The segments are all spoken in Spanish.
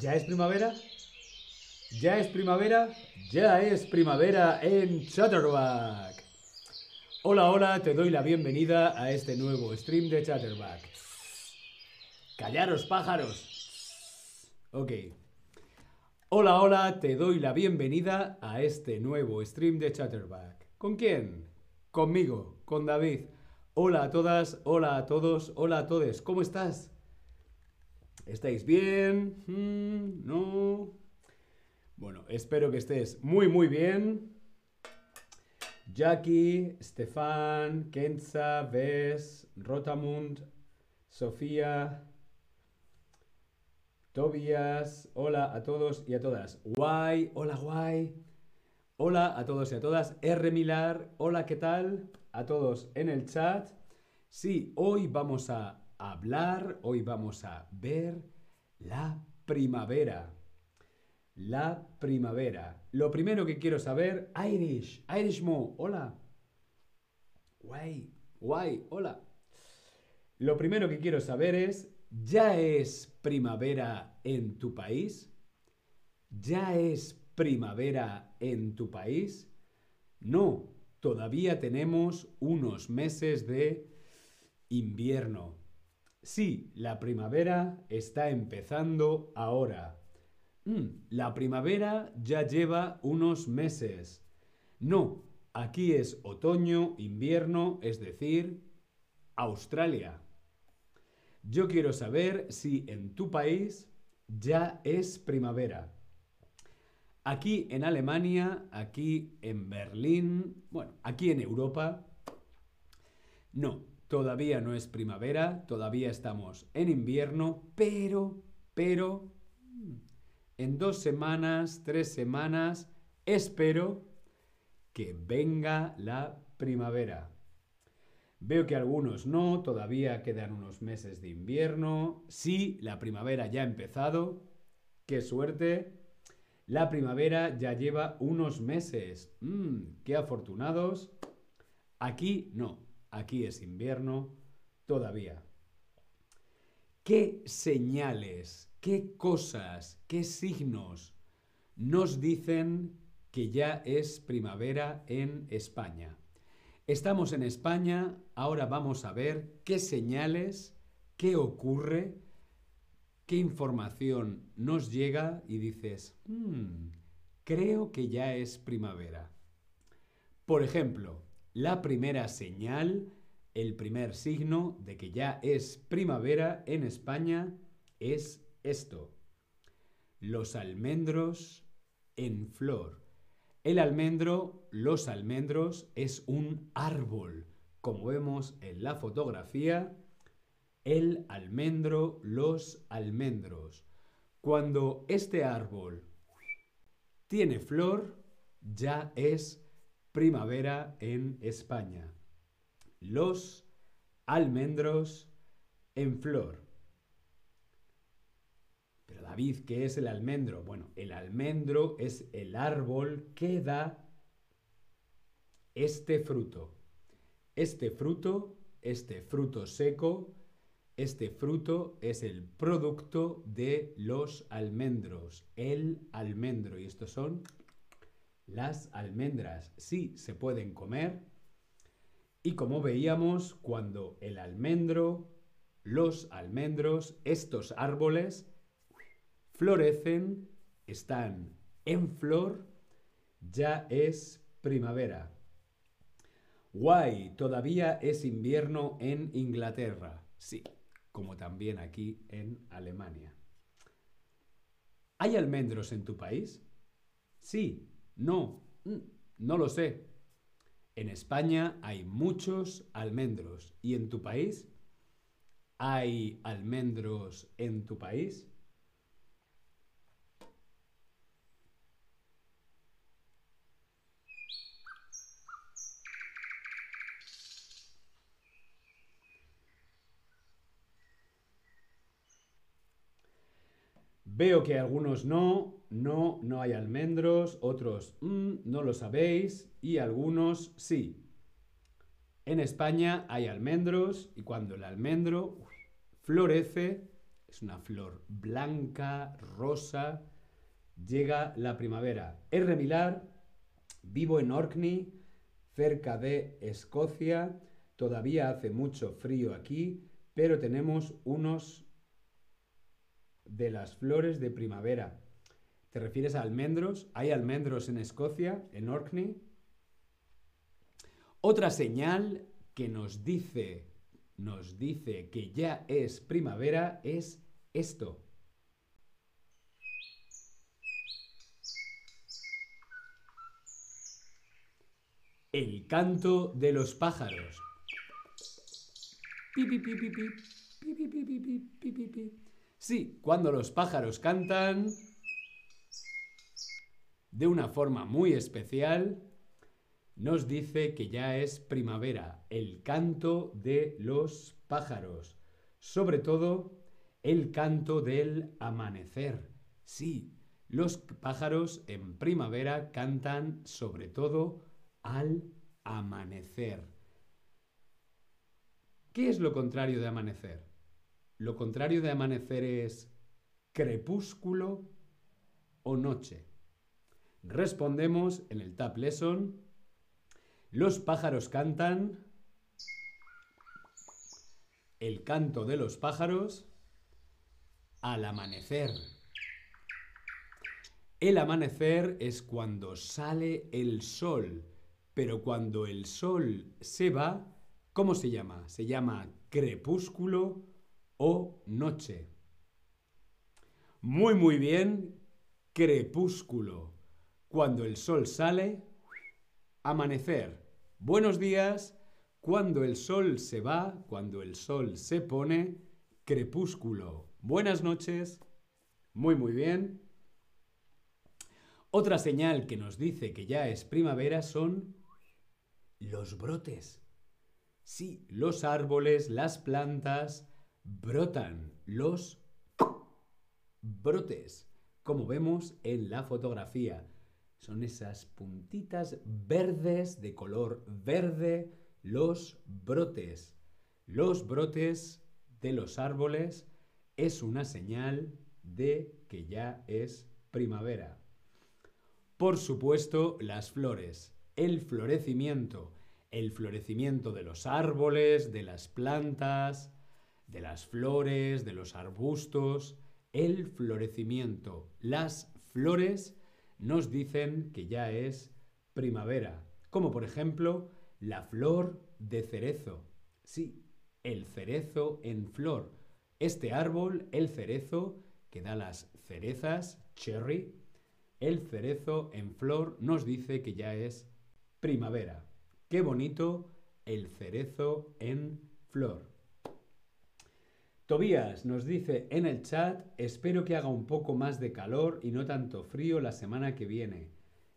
¿Ya es primavera? ¿Ya es primavera? Ya es primavera en Chatterback. Hola, hola, te doy la bienvenida a este nuevo stream de Chatterback. Callaros, pájaros. Ok. Hola, hola, te doy la bienvenida a este nuevo stream de Chatterback. ¿Con quién? Conmigo, con David. Hola a todas, hola a todos, hola a todos. ¿Cómo estás? ¿Estáis bien? Mm, ¿No? Bueno, espero que estés muy, muy bien. Jackie, Stefan, Kenza, Ves, Rotamund, Sofía, Tobias, hola a todos y a todas. Guay, hola guay. Hola a todos y a todas. R. Milar, hola, ¿qué tal? A todos en el chat. Sí, hoy vamos a hablar, hoy vamos a ver la primavera. La primavera. Lo primero que quiero saber, Irish, Irishmo, hola. Guay, guay, hola. Lo primero que quiero saber es, ¿ya es primavera en tu país? ¿Ya es primavera en tu país? No, todavía tenemos unos meses de invierno. Sí, la primavera está empezando ahora. Mm, la primavera ya lleva unos meses. No, aquí es otoño, invierno, es decir, Australia. Yo quiero saber si en tu país ya es primavera. Aquí en Alemania, aquí en Berlín, bueno, aquí en Europa, no, Todavía no es primavera, todavía estamos en invierno, pero, pero, en dos semanas, tres semanas, espero que venga la primavera. Veo que algunos no, todavía quedan unos meses de invierno. Sí, la primavera ya ha empezado. ¡Qué suerte! La primavera ya lleva unos meses. ¡Mmm! ¡Qué afortunados! Aquí no. Aquí es invierno todavía. ¿Qué señales, qué cosas, qué signos nos dicen que ya es primavera en España? Estamos en España, ahora vamos a ver qué señales, qué ocurre, qué información nos llega y dices, hmm, creo que ya es primavera. Por ejemplo, la primera señal, el primer signo de que ya es primavera en España es esto. Los almendros en flor. El almendro, los almendros, es un árbol. Como vemos en la fotografía, el almendro, los almendros. Cuando este árbol tiene flor, ya es primavera en España. Los almendros en flor. Pero David, ¿qué es el almendro? Bueno, el almendro es el árbol que da este fruto. Este fruto, este fruto seco, este fruto es el producto de los almendros, el almendro. Y estos son las almendras sí se pueden comer y como veíamos, cuando el almendro, los almendros, estos árboles florecen, están en flor, ya es primavera. Guay, todavía es invierno en Inglaterra. Sí, como también aquí en Alemania. ¿Hay almendros en tu país? Sí, no, mm, no lo sé. En España hay muchos almendros. ¿Y en tu país? ¿Hay almendros en tu país? Veo que algunos no, no, no hay almendros, otros mm, no lo sabéis y algunos sí. En España hay almendros y cuando el almendro florece, Es una flor blanca, rosa. Llega la primavera. R. Milar, vivo en Orkney, cerca de Escocia. Todavía hace mucho frío aquí, pero tenemos unos de las flores de primavera. ¿Te refieres a almendros? ¿Hay almendros en Escocia, en Orkney? Otra señal que nos dice, nos dice que ya es primavera es esto. El canto de los pájaros. Sí, cuando los pájaros cantan de una forma muy especial, nos dice que ya es primavera, el canto de los pájaros, sobre todo el canto del amanecer. Sí, los pájaros en primavera cantan sobre todo al amanecer. ¿Qué es lo contrario de amanecer? Lo contrario de amanecer es crepúsculo o noche. Respondemos en el Tab Lesson los pájaros cantan. El canto de los pájaros al amanecer. El amanecer es cuando sale el sol, pero cuando el sol se va, ¿cómo se llama? Se llama crepúsculo o noche. Muy, muy bien, crepúsculo. Cuando el sol sale, amanecer. Buenos días, cuando el sol se va, cuando el sol se pone, crepúsculo. Buenas noches, muy muy bien. Otra señal que nos dice que ya es primavera son los brotes. Sí, los árboles, las plantas brotan, los brotes, como vemos en la fotografía. Son esas puntitas verdes de color verde, los brotes. Los brotes de los árboles es una señal de que ya es primavera. Por supuesto, las flores, el florecimiento, el florecimiento de los árboles, de las plantas, de las flores, de los arbustos, el florecimiento, las flores nos dicen que ya es primavera, como por ejemplo la flor de cerezo. Sí, el cerezo en flor. Este árbol, el cerezo, que da las cerezas, cherry, el cerezo en flor nos dice que ya es primavera. Qué bonito el cerezo en flor. Tobías nos dice en el chat, espero que haga un poco más de calor y no tanto frío la semana que viene.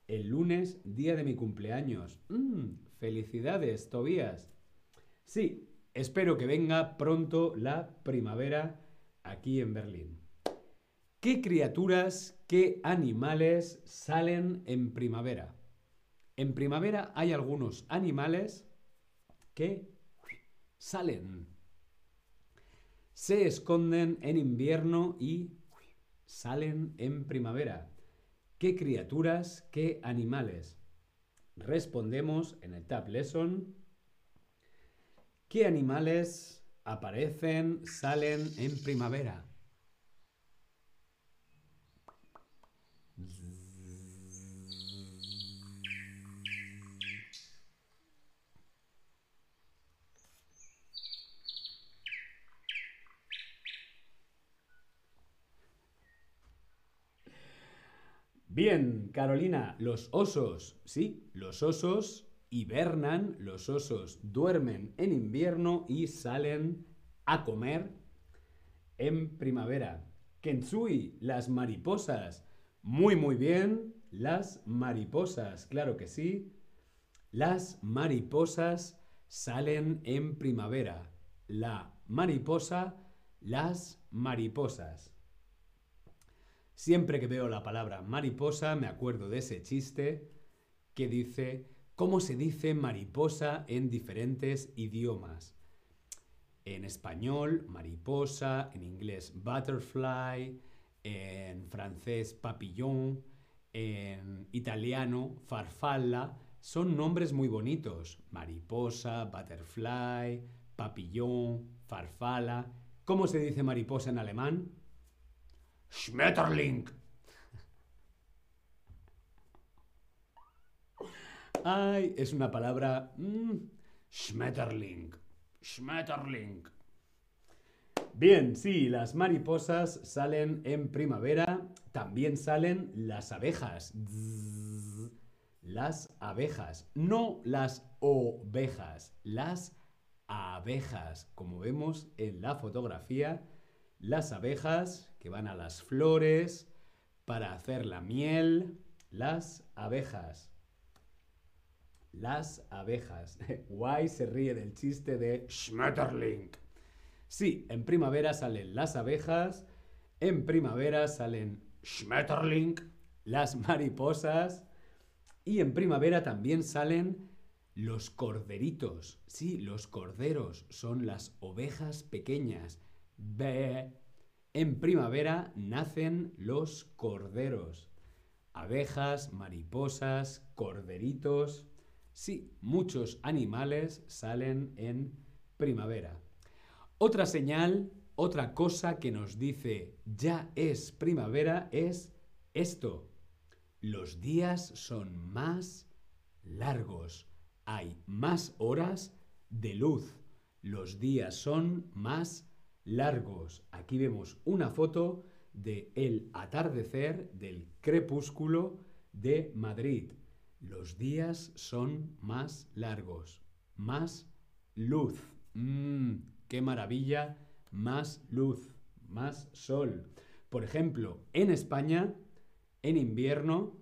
El lunes, día de mi cumpleaños. Mm, felicidades, Tobías. Sí, espero que venga pronto la primavera aquí en Berlín. ¿Qué criaturas, qué animales salen en primavera? En primavera hay algunos animales que salen se esconden en invierno y salen en primavera. ¿Qué criaturas, qué animales? Respondemos en el Tab Lesson. ¿Qué animales aparecen, salen en primavera? Bien, Carolina, los osos, sí, los osos hibernan, los osos duermen en invierno y salen a comer en primavera. Kensui, las mariposas. Muy, muy bien, las mariposas, claro que sí. Las mariposas salen en primavera. La mariposa, las mariposas. Siempre que veo la palabra mariposa me acuerdo de ese chiste que dice cómo se dice mariposa en diferentes idiomas. En español, mariposa, en inglés, butterfly, en francés, papillon, en italiano, farfalla. Son nombres muy bonitos. Mariposa, butterfly, papillon, farfalla. ¿Cómo se dice mariposa en alemán? Schmetterling. Ay, es una palabra... Mm, Schmetterling. Schmetterling. Bien, sí, las mariposas salen en primavera, también salen las abejas. las abejas, no las ovejas, las abejas. Como vemos en la fotografía, las abejas que van a las flores para hacer la miel, las abejas. Las abejas. Guay se ríe del chiste de Schmetterling. Sí, en primavera salen las abejas, en primavera salen Schmetterling, las mariposas y en primavera también salen los corderitos. Sí, los corderos son las ovejas pequeñas. Be. En primavera nacen los corderos. Abejas, mariposas, corderitos. Sí, muchos animales salen en primavera. Otra señal, otra cosa que nos dice ya es primavera es esto. Los días son más largos. Hay más horas de luz. Los días son más largos. Aquí vemos una foto de el atardecer del crepúsculo de Madrid. Los días son más largos, más luz. Mm, ¡Qué maravilla! Más luz, más sol. Por ejemplo, en España, en invierno,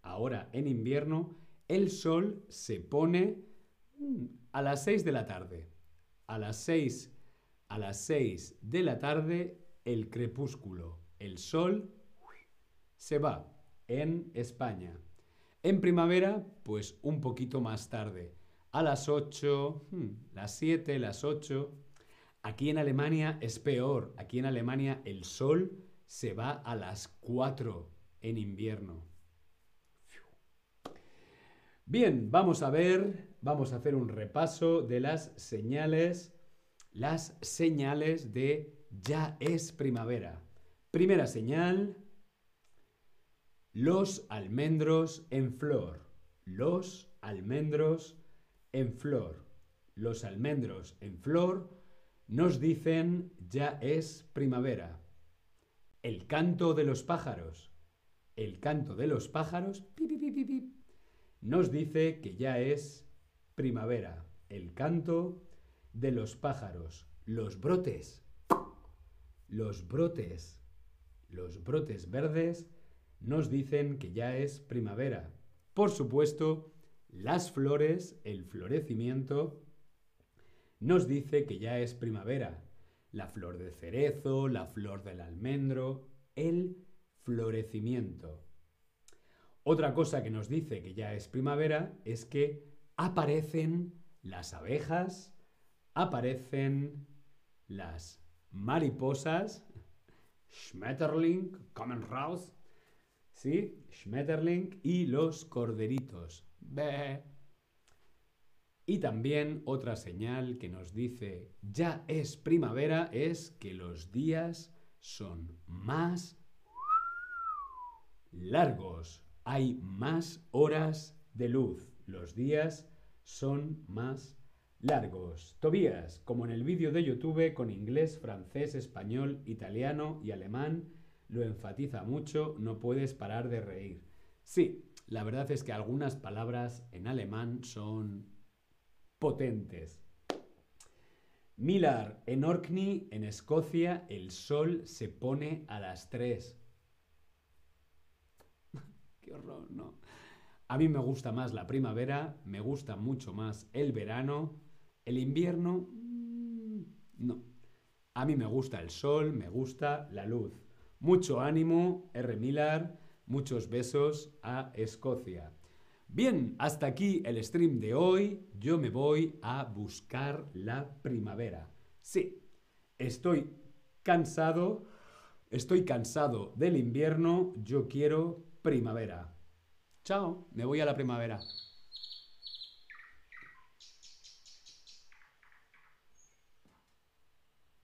ahora en invierno, el sol se pone mm, a las 6 de la tarde. A las 6, a las 6 de la tarde, el crepúsculo. El sol se va en España. En primavera, pues un poquito más tarde. A las 8, hmm, las 7, las 8. Aquí en Alemania es peor. Aquí en Alemania el sol se va a las 4 en invierno. Bien, vamos a ver, vamos a hacer un repaso de las señales, las señales de ya es primavera. Primera señal, los almendros en flor. Los almendros en flor. Los almendros en flor nos dicen ya es primavera. El canto de los pájaros. El canto de los pájaros nos dice que ya es primavera. El canto de los pájaros. Los brotes. Los brotes. Los brotes verdes nos dicen que ya es primavera. Por supuesto, las flores, el florecimiento, nos dice que ya es primavera. La flor de cerezo, la flor del almendro, el florecimiento. Otra cosa que nos dice que ya es primavera es que aparecen las abejas, aparecen las mariposas, Schmetterling, kommen raus, ¿sí? Schmetterling y los corderitos. Y también otra señal que nos dice ya es primavera es que los días son más largos. Hay más horas de luz. Los días son más largos. Tobías, como en el vídeo de YouTube con inglés, francés, español, italiano y alemán, lo enfatiza mucho, no puedes parar de reír. Sí, la verdad es que algunas palabras en alemán son potentes. Millar, en Orkney, en Escocia, el sol se pone a las 3. Qué horror, ¿no? A mí me gusta más la primavera, me gusta mucho más el verano, el invierno, mm, no. A mí me gusta el sol, me gusta la luz. Mucho ánimo, R. Millar, muchos besos a Escocia. Bien, hasta aquí el stream de hoy. Yo me voy a buscar la primavera. Sí, estoy cansado, estoy cansado del invierno, yo quiero primavera. Chao, me voy a la primavera.